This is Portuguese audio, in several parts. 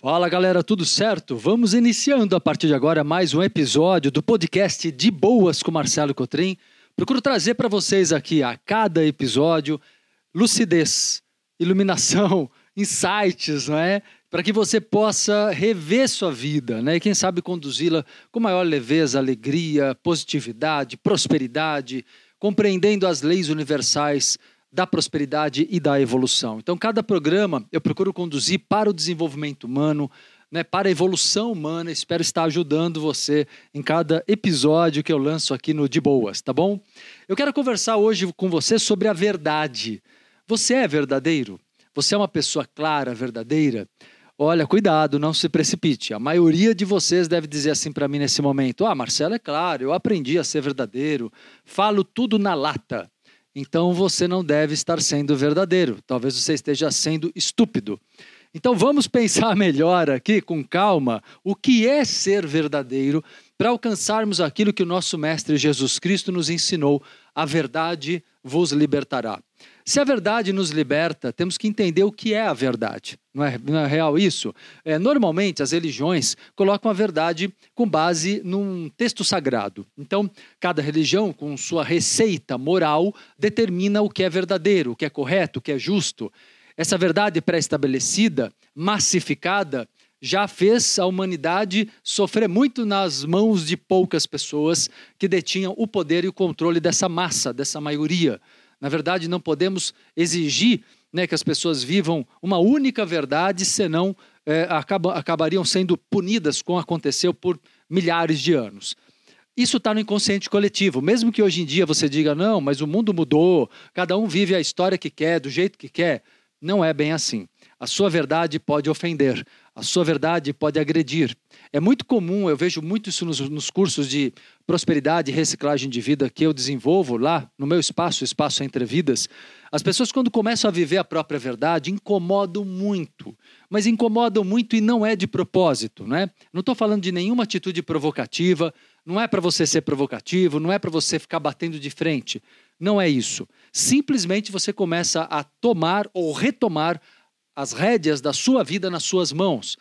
Fala galera, tudo certo? Vamos iniciando a partir de agora mais um episódio do podcast De Boas com Marcelo Cotrim. Procuro trazer para vocês aqui a cada episódio lucidez, iluminação, insights, não é? Para que você possa rever sua vida, né? E quem sabe conduzi-la com maior leveza, alegria, positividade, prosperidade, compreendendo as leis universais da prosperidade e da evolução. Então, cada programa eu procuro conduzir para o desenvolvimento humano, né, para a evolução humana. Espero estar ajudando você em cada episódio que eu lanço aqui no De Boas, tá bom? Eu quero conversar hoje com você sobre a verdade. Você é verdadeiro? Você é uma pessoa clara, verdadeira? Olha, cuidado, não se precipite. A maioria de vocês deve dizer assim para mim nesse momento: Ah, Marcelo, é claro, eu aprendi a ser verdadeiro, falo tudo na lata então você não deve estar sendo verdadeiro. Talvez você esteja sendo estúpido. Então vamos pensar melhor aqui, com calma, o que é ser verdadeiro para alcançarmos aquilo que o nosso Mestre Jesus Cristo nos ensinou: a verdade vos libertará. Se a verdade nos liberta, temos que entender o que é a verdade. Não é, não é real isso? É, normalmente, as religiões colocam a verdade com base num texto sagrado. Então, cada religião, com sua receita moral, determina o que é verdadeiro, o que é correto, o que é justo. Essa verdade pré-estabelecida, massificada, já fez a humanidade sofrer muito nas mãos de poucas pessoas que detinham o poder e o controle dessa massa, dessa maioria. Na verdade, não podemos exigir né, que as pessoas vivam uma única verdade, senão é, acabam, acabariam sendo punidas, como aconteceu por milhares de anos. Isso está no inconsciente coletivo. Mesmo que hoje em dia você diga, não, mas o mundo mudou, cada um vive a história que quer, do jeito que quer. Não é bem assim. A sua verdade pode ofender, a sua verdade pode agredir. É muito comum, eu vejo muito isso nos, nos, cursos de prosperidade e reciclagem de vida que eu desenvolvo lá no meu espaço, o Espaço Entre Vidas. As pessoas, quando começam a viver a própria verdade, incomodam muito. Mas incomodam muito e não é de propósito, né? Não estou falando de nenhuma atitude provocativa, não é para você ser provocativo, não é para você ficar batendo de frente. Não é isso. Simplesmente você começa a tomar ou retomar as rédeas da sua vida nas suas mãos.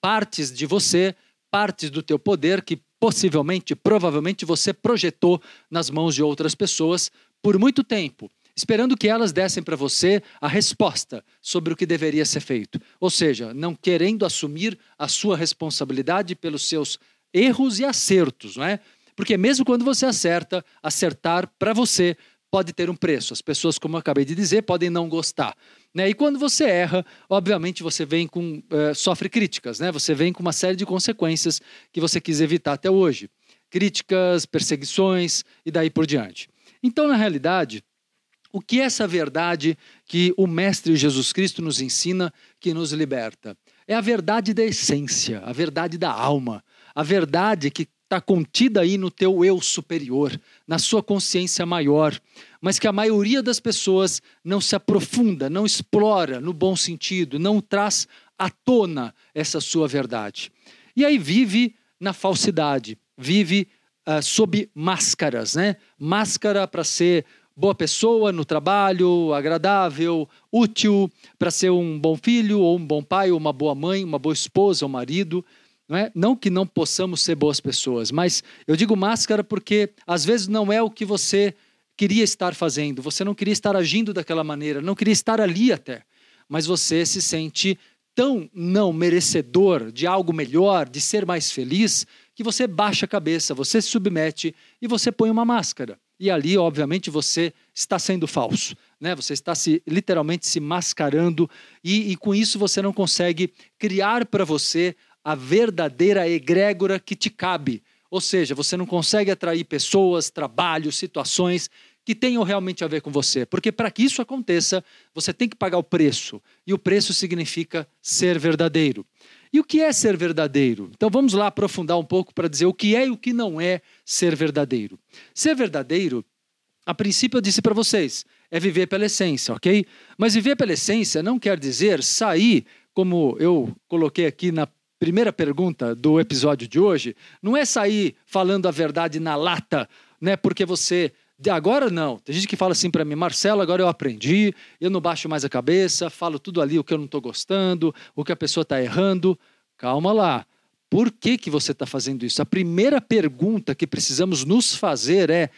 Partes de você, partes do teu poder que possivelmente, provavelmente você projetou nas mãos de outras pessoas por muito tempo, esperando que elas dessem para você a resposta sobre o que deveria ser feito. Ou seja, não querendo assumir a sua responsabilidade pelos seus erros e acertos, não é? Porque mesmo quando você acerta, acertar para você pode ter um preço. As pessoas, como eu acabei de dizer, podem não gostar. Né? E quando você erra, obviamente você vem com uh, sofre críticas, né? Você vem com uma série de consequências que você quis evitar até hoje, críticas, perseguições e daí por diante. Então, na realidade, o que é essa verdade que o Mestre Jesus Cristo nos ensina, que nos liberta? É a verdade da essência, a verdade da alma, a verdade que está contida aí no teu eu superior, na sua consciência maior, mas que a maioria das pessoas não se aprofunda, não explora no bom sentido, não traz à tona essa sua verdade. E aí vive na falsidade, vive uh, sob máscaras, né? Máscara para ser boa pessoa no trabalho, agradável, útil, para ser um bom filho, ou um bom pai, ou uma boa mãe, uma boa esposa ou marido. Não, é? não que não possamos ser boas pessoas, mas eu digo máscara porque às vezes não é o que você queria estar fazendo, você não queria estar agindo daquela maneira, não queria estar ali até, mas você se sente tão não merecedor de algo melhor, de ser mais feliz, que você baixa a cabeça, você se submete e você põe uma máscara. E ali, obviamente, você está sendo falso. Né? Você está se literalmente se mascarando e, e com isso você não consegue criar para você a verdadeira egrégora que te cabe. Ou seja, você não consegue atrair pessoas, trabalhos, situações que tenham realmente a ver com você. Porque para que isso aconteça, você tem que pagar o preço. E o preço significa ser verdadeiro. E o que é ser verdadeiro? Então vamos lá aprofundar um pouco para dizer o que é e o que não é ser verdadeiro. Ser verdadeiro, a princípio eu disse para vocês, é viver pela essência, ok? Mas viver pela essência não quer dizer sair, como eu coloquei aqui na primeira pergunta do episódio de hoje não é sair falando a verdade na lata, né? Porque você agora não. Tem gente que fala assim para mim, Marcelo, agora eu aprendi, eu não baixo mais a cabeça, falo tudo ali o que eu não estou gostando, o que a pessoa está errando. calma lá. Por que, que você está fazendo isso? A primeira pergunta que precisamos nos fazer é: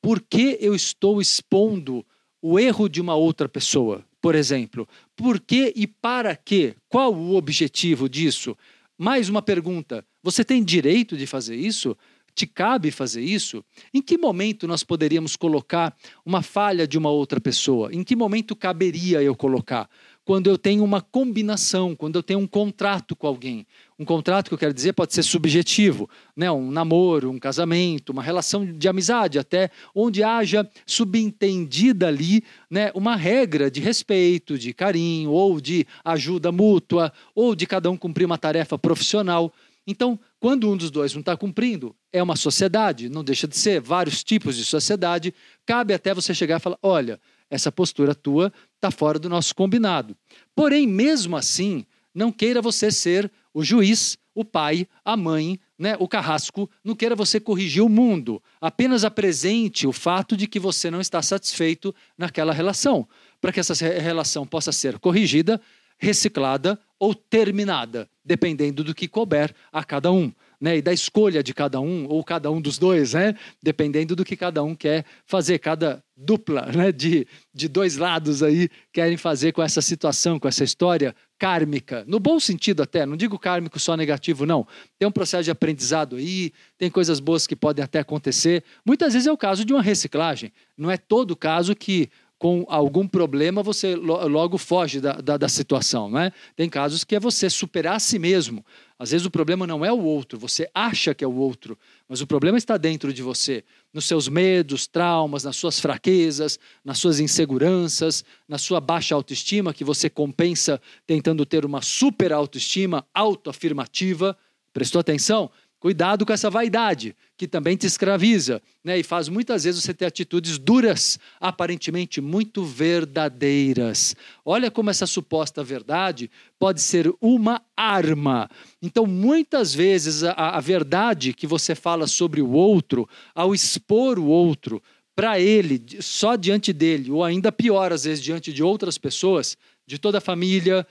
por que eu estou expondo o erro de uma outra pessoa? Por exemplo, por que e para quê? Qual o objetivo disso? Mais uma pergunta: você tem direito de fazer isso? Te cabe fazer isso? Em que momento nós poderíamos colocar uma falha de uma outra pessoa? Em que momento caberia eu colocar? Quando eu tenho uma combinação, quando eu tenho um contrato com alguém. Um contrato que eu quero dizer pode ser subjetivo, né? um namoro, um casamento, uma relação de amizade, até onde haja subentendida ali né? uma regra de respeito, de carinho, ou de ajuda mútua, ou de cada um cumprir uma tarefa profissional. Então, quando um dos dois não está cumprindo, é uma sociedade, não deixa de ser vários tipos de sociedade, cabe até você chegar e falar: olha, essa postura tua está fora do nosso combinado. Porém, mesmo assim, não queira você ser o juiz, o pai, a mãe, né, o carrasco, não queira você corrigir o mundo. Apenas apresente o fato de que você não está satisfeito naquela relação, para que essa relação possa ser corrigida, reciclada ou terminada, dependendo do que couber a cada um né, e da escolha de cada um, ou cada um dos dois, né, dependendo do que cada um quer fazer, cada dupla né, de, de dois lados aí querem fazer com essa situação, com essa história kármica, no bom sentido até, não digo kármico só negativo, não. Tem um processo de aprendizado aí, tem coisas boas que podem até acontecer. Muitas vezes é o caso de uma reciclagem, não é todo caso que com algum problema, você logo foge da, da, da, situação. Né? Tem casos que é você superar a si mesmo. Às vezes o problema não é o outro, você acha que é o outro, mas o problema está dentro de você, nos seus medos, traumas, nas suas fraquezas, nas suas inseguranças, na sua baixa autoestima, que você compensa tentando ter uma super autoestima autoafirmativa. Prestou atenção? Cuidado com essa vaidade, que também te escraviza, né? E faz muitas vezes você ter atitudes duras, aparentemente muito verdadeiras. Olha como essa suposta verdade pode ser uma arma. Então, muitas vezes, a, a verdade que você fala sobre o outro, ao expor o outro para ele, só diante dele, ou ainda pior, às vezes, diante de outras pessoas, de toda a família,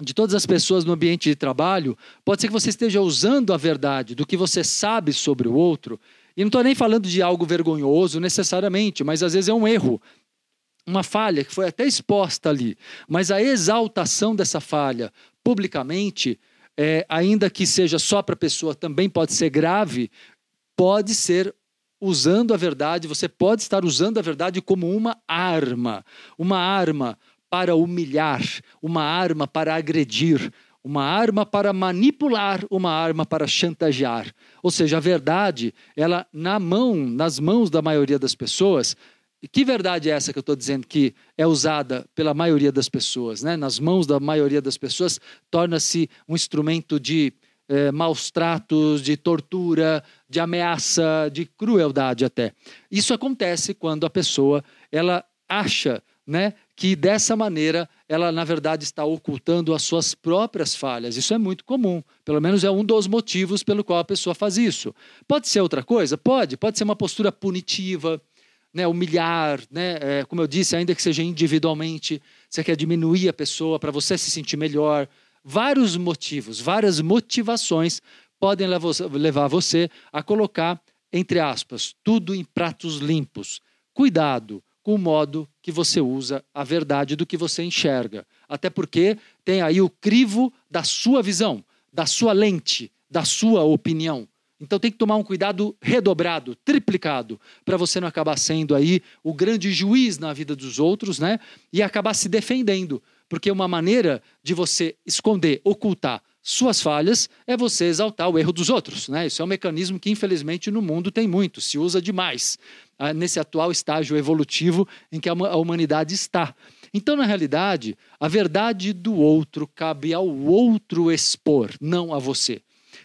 de todas as pessoas no ambiente de trabalho, pode ser que você esteja usando a verdade do que você sabe sobre o outro. E não estou nem falando de algo vergonhoso necessariamente, mas às vezes é um erro, uma falha que foi até exposta ali. Mas a exaltação dessa falha publicamente, é, ainda que seja só para a pessoa, também pode ser grave, pode ser usando a verdade, você pode estar usando a verdade como uma arma. Uma arma para humilhar, uma arma para agredir, uma arma para manipular, uma arma para chantagear. Ou seja, a verdade, ela na mão, nas mãos da maioria das pessoas, que verdade é essa que eu estou dizendo que é usada pela maioria das pessoas? Né? Nas mãos da maioria das pessoas, torna-se um instrumento de eh, maus tratos, de tortura, de ameaça, de crueldade até. Isso acontece quando a pessoa ela acha né, que dessa maneira ela, na verdade, está ocultando as suas próprias falhas. Isso é muito comum. Pelo menos é um dos motivos pelo qual a pessoa faz isso. Pode ser outra coisa? Pode. Pode ser uma postura punitiva, né, humilhar, né, é, como eu disse, ainda que seja individualmente, você quer diminuir a pessoa para você se sentir melhor. Vários motivos, várias motivações podem levar você a colocar, entre aspas, tudo em pratos limpos. Cuidado o modo que você usa a verdade do que você enxerga. Até porque tem aí o crivo da sua visão, da sua lente, da sua opinião. Então tem que tomar um cuidado redobrado, triplicado, para você não acabar sendo aí o grande juiz na vida dos outros, né? E acabar se defendendo. Porque uma maneira de você esconder, ocultar suas falhas é você exaltar o erro dos outros. Né? Isso é um mecanismo que, infelizmente, no mundo tem muito, se usa demais, ah, nesse atual estágio evolutivo em que a humanidade está. Então, na realidade, a verdade do outro cabe ao outro expor, não a você.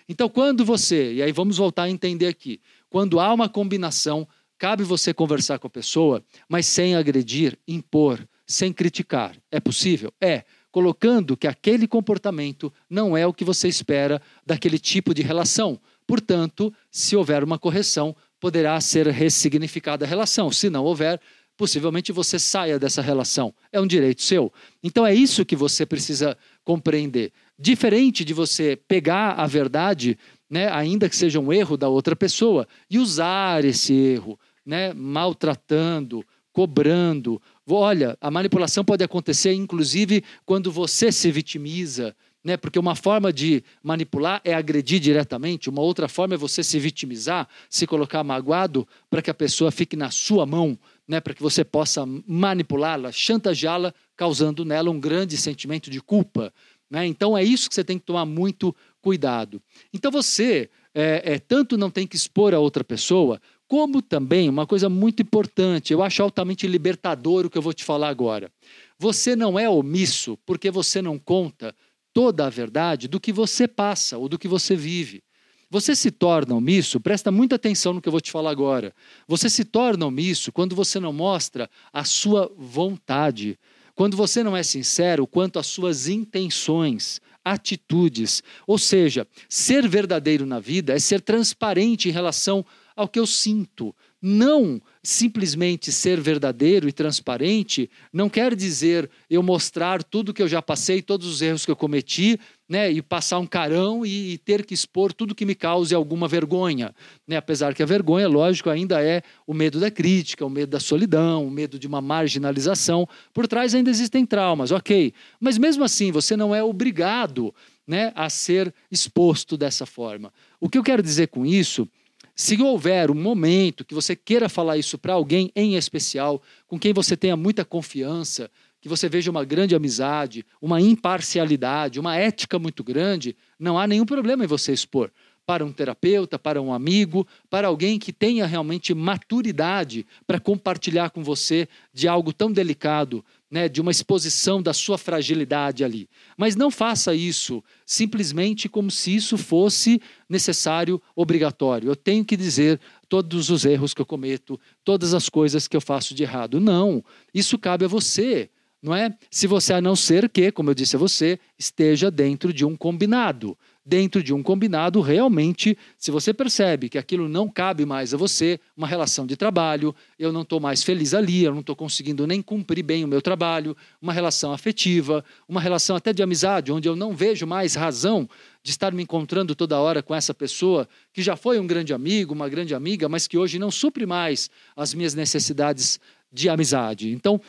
Então, quando você, e aí vamos voltar a entender aqui, quando há uma combinação, cabe você conversar com a pessoa, mas sem agredir, impor, sem criticar. É possível? É colocando que aquele comportamento não é o que você espera daquele tipo de relação. Portanto, se houver uma correção, poderá ser ressignificada a relação. Se não houver, possivelmente você saia dessa relação. É um direito seu. Então é isso que você precisa compreender. Diferente de você pegar a verdade, né, ainda que seja um erro da outra pessoa, e usar esse erro, né, maltratando, cobrando. Olha, a manipulação pode acontecer, inclusive, quando você se vitimiza, né? Porque uma forma de manipular é agredir diretamente, uma outra forma é você se vitimizar, se colocar magoado para que a pessoa fique na sua mão, né? Para que você possa manipulá-la, chantageá-la, causando nela um grande sentimento de culpa. Né? Então é isso que você tem que tomar muito cuidado. Então você é, é, tanto não tem que expor a outra pessoa, como também uma coisa muito importante, eu acho altamente libertador o que eu vou te falar agora. Você não é omisso porque você não conta toda a verdade do que você passa ou do que você vive. Você se torna omisso, presta muita atenção no que eu vou te falar agora. Você se torna omisso quando você não mostra a sua vontade, quando você não é sincero quanto às suas intenções, atitudes. Ou seja, ser verdadeiro na vida é ser transparente em relação ao que eu sinto, não simplesmente ser verdadeiro e transparente não quer dizer eu mostrar tudo que eu já passei, todos os erros que eu cometi, né, e passar um carão e, e ter que expor tudo que me cause alguma vergonha. Né? Apesar que a vergonha, lógico, ainda é o medo da crítica, o medo da solidão, o medo de uma marginalização. Por trás ainda existem traumas, ok. Mas mesmo assim, você não é obrigado né, a ser exposto dessa forma. O que eu quero dizer com isso se houver um momento que você queira falar isso para alguém em especial, com quem você tenha muita confiança, que você veja uma grande amizade, uma imparcialidade, uma ética muito grande, não há nenhum problema em você expor. Para um terapeuta, para um amigo, para alguém que tenha realmente maturidade para compartilhar com você de algo tão delicado, né, de uma exposição da sua fragilidade ali. Mas não faça isso simplesmente como se isso fosse necessário, obrigatório. Eu tenho que dizer todos os erros que eu cometo, todas as coisas que eu faço de errado. Não, isso cabe a você não é? Se você a não ser que, como eu disse a você, esteja dentro de um combinado dentro de um combinado, realmente, se você percebe que aquilo não cabe mais a você, uma relação de trabalho, eu não estou mais feliz ali, eu não estou conseguindo nem cumprir bem o meu trabalho, uma relação afetiva, uma relação até de amizade, onde eu não vejo mais razão de estar me encontrando toda hora com essa pessoa que já foi um grande amigo, uma grande amiga, mas que hoje não supre mais as minhas necessidades de amizade. Então,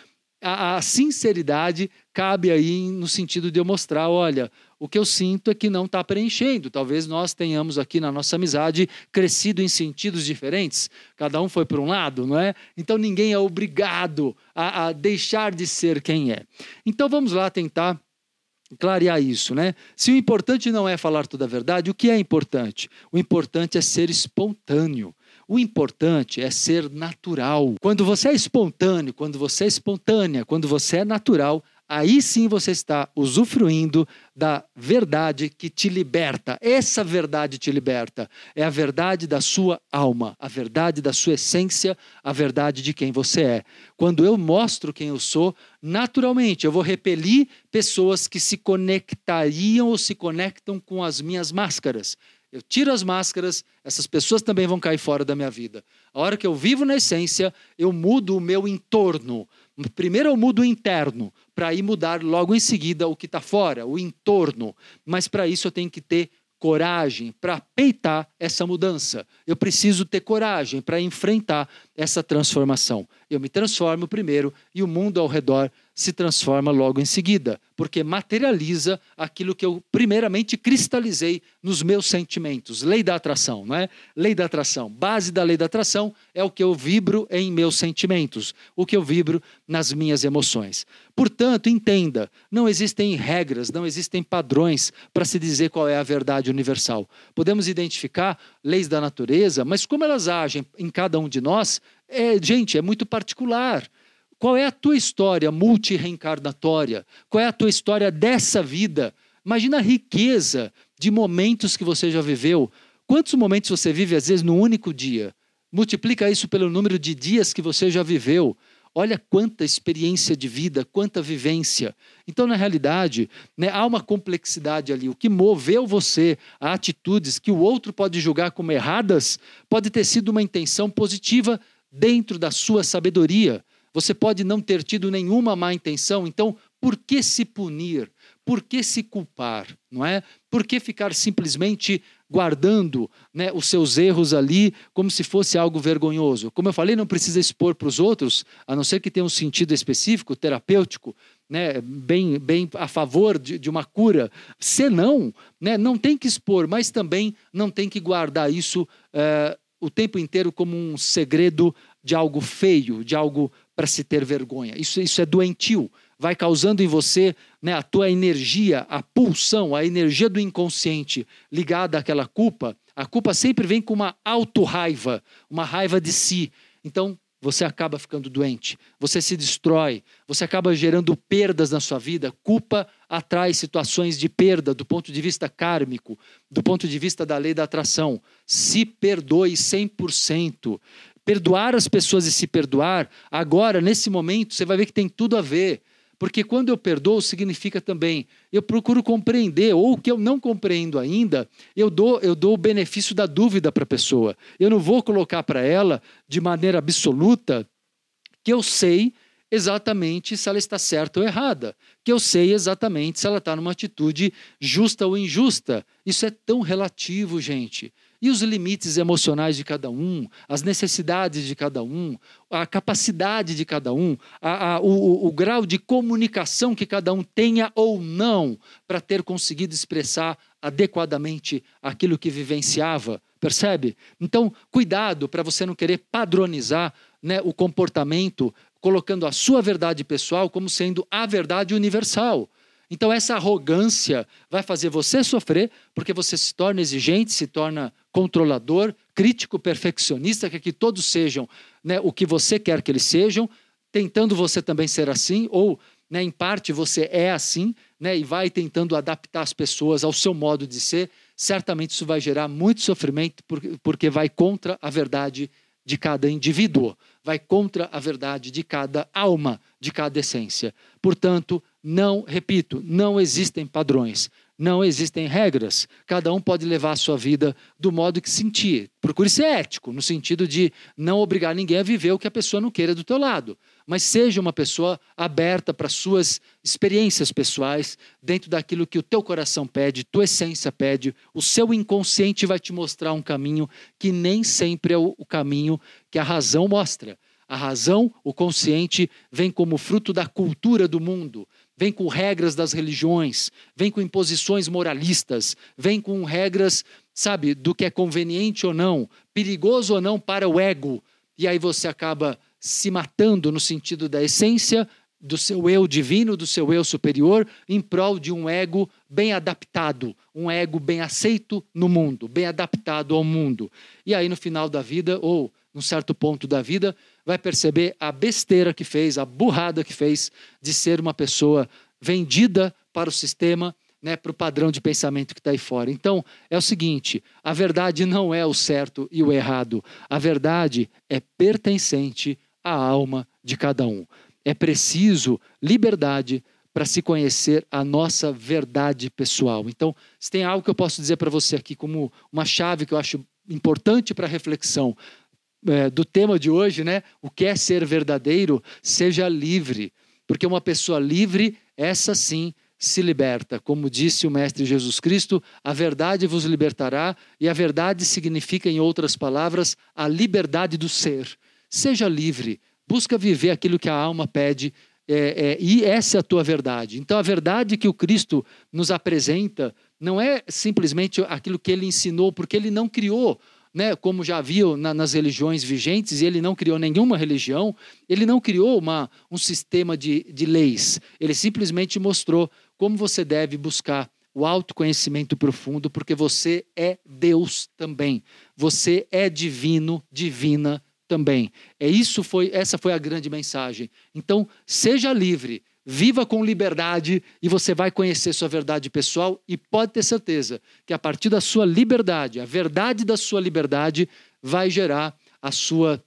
a, a, sinceridade cabe aí no sentido de eu mostrar, olha, o que eu sinto é que não está preenchendo. Talvez nós tenhamos aqui na nossa amizade crescido em sentidos diferentes. Cada um foi por um lado, não é? Então ninguém é obrigado a, a deixar de ser quem é. Então vamos lá tentar clarear isso, né? Se o importante não é falar toda a verdade, o que é importante? O importante é ser espontâneo. O importante é ser natural. Quando você é espontâneo, quando você é espontânea, quando você é natural, aí sim você está usufruindo da verdade que te liberta. Essa verdade te liberta. É a verdade da sua alma, a verdade da sua essência, a verdade de quem você é. Quando eu mostro quem eu sou, naturalmente eu vou repelir pessoas que se conectariam ou se conectam com as minhas máscaras. Eu tiro as máscaras, essas pessoas também vão cair fora da minha vida. A hora que eu vivo na essência, eu mudo o meu entorno. Primeiro eu mudo o interno, para ir mudar logo em seguida o que está fora, o entorno. Mas para isso eu tenho que ter coragem para peitar essa mudança. Eu preciso ter coragem para enfrentar essa transformação. Eu me transformo primeiro e o mundo ao redor se transforma logo em seguida, porque materializa aquilo que eu primeiramente cristalizei nos meus sentimentos. Lei da atração, não é? Lei da atração. Base da lei da atração é o que eu vibro em meus sentimentos, o que eu vibro nas minhas emoções. Portanto, entenda, não existem regras, não existem padrões para se dizer qual é a verdade universal. Podemos identificar leis da natureza, mas como elas agem em cada um de nós, é, gente, é muito particular. Qual é a tua história multireencarnatória? Qual é a tua história dessa vida? Imagina a riqueza de momentos que você já viveu. Quantos momentos você vive, às vezes, no único dia? Multiplica isso pelo número de dias que você já viveu. Olha quanta experiência de vida, quanta vivência. Então, na realidade, né, há uma complexidade ali. O que moveu você a atitudes que o outro pode julgar como erradas pode ter sido uma intenção positiva dentro da sua sabedoria. Você pode não ter tido nenhuma má intenção, então por que se punir? por que se culpar, não é? Por que ficar simplesmente guardando né, os seus erros ali como se fosse algo vergonhoso? Como eu falei, não precisa expor para os outros, a não ser que tenha um sentido específico, terapêutico, né, bem, bem a favor de, de uma cura. Senão, né, não tem que expor, mas também não tem que guardar isso é, o tempo inteiro como um segredo de algo feio, de algo para se ter vergonha. Isso, isso é doentio. Vai causando em você né, a tua energia, a pulsão, a energia do inconsciente ligada àquela culpa. A culpa sempre vem com uma auto-raiva, uma raiva de si. Então, você acaba ficando doente, você se destrói, você acaba gerando perdas na sua vida. Culpa atrai situações de perda do ponto de vista kármico, do ponto de vista da lei da atração. Se perdoe 100%. Perdoar as pessoas e se perdoar, agora, nesse momento, você vai ver que tem tudo a ver. Porque quando eu perdoo, significa também, eu procuro compreender, ou o que eu não compreendo ainda, eu dou, eu dou o benefício da dúvida para a pessoa. Eu não vou colocar para ela, de maneira absoluta, que eu sei exatamente se ela está certa ou errada, que eu sei exatamente se ela está numa atitude justa ou injusta. Isso é tão relativo, gente. E os limites emocionais de cada um, as necessidades de cada um, a capacidade de cada um, a, a, o, o grau de comunicação que cada um tenha ou não para ter conseguido expressar adequadamente aquilo que vivenciava, percebe? Então, cuidado para você não querer padronizar né, o comportamento, colocando a sua verdade pessoal como sendo a verdade universal. Então, essa arrogância vai fazer você sofrer, porque você se torna exigente, se torna controlador, crítico, perfeccionista, quer que todos sejam né, o que você quer que eles sejam, tentando você também ser assim, ou né, em parte você é assim, né, e vai tentando adaptar as pessoas ao seu modo de ser. Certamente isso vai gerar muito sofrimento, porque vai contra a verdade de cada indivíduo, vai contra a verdade de cada alma, de cada essência. Portanto, não, repito, não existem padrões, não existem regras. Cada um pode levar a sua vida do modo que sentir. Procure ser ético, no sentido de não obrigar ninguém a viver o que a pessoa não queira do teu lado. Mas seja uma pessoa aberta para suas experiências pessoais, dentro daquilo que o teu coração pede, tua essência pede. O seu inconsciente vai te mostrar um caminho que nem sempre é o caminho que a razão mostra. A razão, o consciente, vem como fruto da cultura do mundo, vem com regras das religiões, vem com imposições moralistas, vem com regras, sabe, do que é conveniente ou não, perigoso ou não para o ego. E aí você acaba se matando no sentido da essência do seu eu divino, do seu eu superior, em prol de um ego bem adaptado, um ego bem aceito no mundo, bem adaptado ao mundo. E aí no final da vida, ou num certo ponto da vida, vai perceber a besteira que fez, a burrada que fez de ser uma pessoa vendida para o sistema, né, para o padrão de pensamento que está aí fora. Então, é o seguinte: a verdade não é o certo e o errado. A verdade é pertencente à alma de cada um. É preciso liberdade para se conhecer a nossa verdade pessoal. Então, se tem algo que eu posso dizer para você aqui como uma chave que eu acho importante para reflexão, é, do tema de hoje, né? O que é ser verdadeiro? Seja livre. Porque uma pessoa livre, essa sim se liberta. Como disse o Mestre Jesus Cristo, a verdade vos libertará, e a verdade significa, em outras palavras, a liberdade do ser. Seja livre, busca viver aquilo que a alma pede, é, é, e essa é a tua verdade. Então, a verdade que o Cristo nos apresenta não é simplesmente aquilo que ele ensinou, porque ele não criou né, como já viu na, nas religiões vigentes, ele não criou nenhuma religião, ele não criou uma, um sistema de, de leis, ele simplesmente mostrou como você deve buscar o autoconhecimento profundo, porque você é Deus também, você é divino, divina também. É isso foi, essa foi a grande mensagem. Então, seja livre, Viva com liberdade e você vai conhecer sua verdade pessoal e pode ter certeza que a partir da sua liberdade, a verdade da sua liberdade vai gerar a sua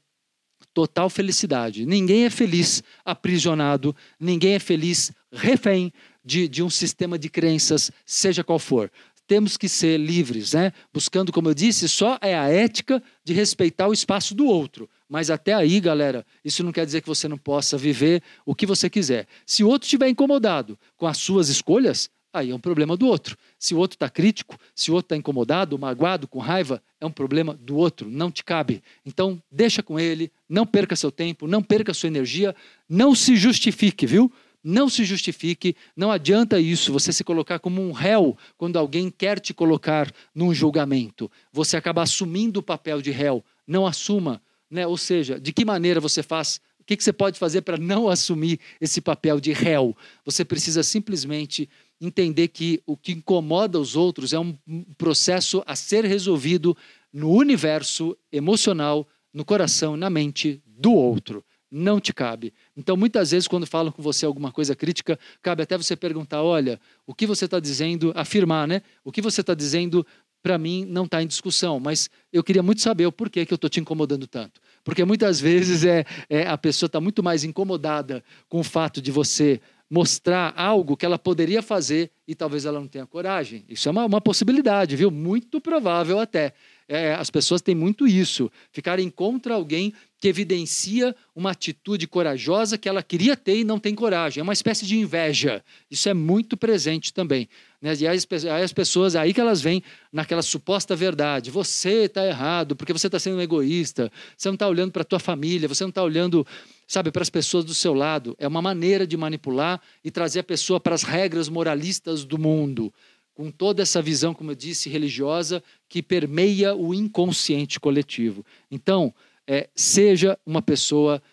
total felicidade. Ninguém é feliz aprisionado, ninguém é feliz refém de, de um sistema de crenças, seja qual for temos que ser livres, né? Buscando, como eu disse, só é a ética de respeitar o espaço do outro. Mas até aí, galera, isso não quer dizer que você não possa viver o que você quiser. Se o outro estiver incomodado com as suas escolhas, aí é um problema do outro. Se o outro está crítico, se o outro está incomodado, magoado, com raiva, é um problema do outro, não te cabe. Então, deixa com ele, não perca seu tempo, não perca sua energia, não se justifique, viu? Não se justifique, não adianta isso, você se colocar como um réu quando alguém quer te colocar num julgamento. Você acaba assumindo o papel de réu. Não assuma, né? Ou seja, de que maneira você faz o que você pode fazer para não assumir esse papel de réu? Você precisa simplesmente entender que o que incomoda os outros é um processo a ser resolvido no universo emocional, no coração, na mente do outro. Não te cabe. Então, muitas vezes, quando falam com você alguma coisa crítica, cabe até você perguntar: olha, o que você está dizendo, afirmar, né? O que você está dizendo para mim não está em discussão, mas eu queria muito saber o porquê que eu estou te incomodando tanto. Porque muitas vezes é, é a pessoa está muito mais incomodada com o fato de você mostrar algo que ela poderia fazer e talvez ela não tenha coragem. Isso é uma, uma possibilidade, viu? Muito provável até. É, as pessoas têm muito isso, ficarem contra alguém que evidencia uma atitude corajosa que ela queria ter e não tem coragem. É uma espécie de inveja. Isso é muito presente também. Né? E aí as pessoas, aí que elas vêm naquela suposta verdade. Você está errado porque você está sendo egoísta. Você não está olhando para a tua família. Você não está olhando, sabe, para as pessoas do seu lado. É uma maneira de manipular e trazer a pessoa para as regras moralistas do mundo com toda essa visão, como eu disse, religiosa que permeia o inconsciente coletivo. Então, é, seja uma pessoa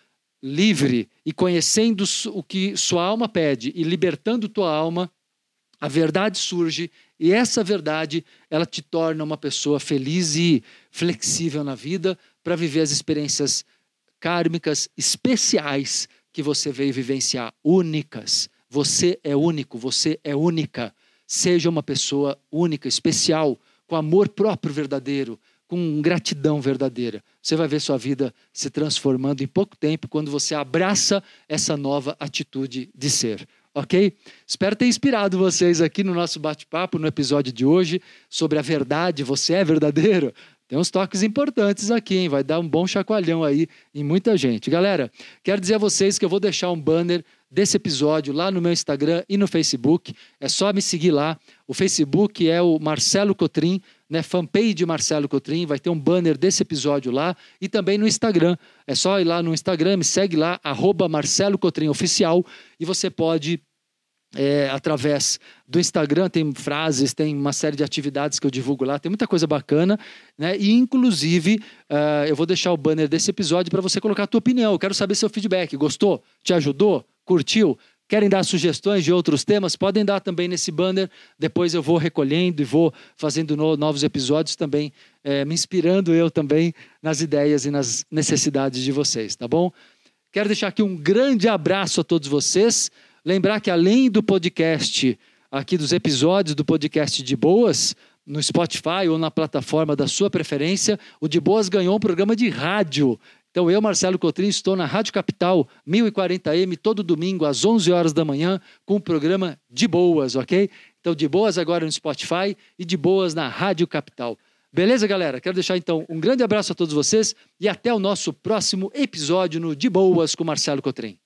livre e conhecendo o que sua alma pede e libertando tua alma, a verdade surge e essa verdade ela te torna uma pessoa feliz e flexível na vida para viver as experiências kármicas especiais que você veio vivenciar, únicas. Você é único, você é única. Seja uma pessoa única, especial, com amor próprio verdadeiro, com gratidão verdadeira. Você vai ver sua vida se transformando em pouco tempo quando você abraça essa nova atitude de ser. Ok? Espero ter inspirado vocês aqui no nosso bate-papo, no episódio de hoje, sobre a verdade. Você é verdadeiro? Tem uns toques importantes aqui, hein? Vai dar um bom chacoalhão aí em muita gente. Galera, quero dizer a vocês que eu vou deixar um banner desse episódio lá no meu Instagram e no Facebook. É só me seguir lá. O Facebook é o Marcelo Cotrim, né? Fanpage de Marcelo Cotrim, vai ter um banner desse episódio lá e também no Instagram. É só ir lá no Instagram, me segue lá, arroba Marcelo Cotrim Oficial, e você pode é, através do Instagram, tem frases, tem uma série de atividades que eu divulgo lá, tem muita coisa bacana, né? E inclusive uh, eu vou deixar o banner desse episódio para você colocar a tua opinião. Eu quero saber seu feedback. Gostou? Te ajudou? Curtiu? Querem dar sugestões de outros temas? Podem dar também nesse banner. Depois eu vou recolhendo e vou fazendo novos episódios também, é, me inspirando eu também nas ideias e nas necessidades de vocês, tá bom? Quero deixar aqui um grande abraço a todos vocês. Lembrar que além do podcast, aqui dos episódios do podcast de Boas, no Spotify ou na plataforma da sua preferência, o De Boas ganhou um programa de rádio. Então eu, Marcelo Cotrim, estou na Rádio Capital 1040M todo domingo às 11 horas da manhã com o programa De Boas, ok? Então De Boas agora no Spotify e De Boas na Rádio Capital. Beleza, galera? Quero deixar então um grande abraço a todos vocês e até o nosso próximo episódio no De Boas com Marcelo Cotrim.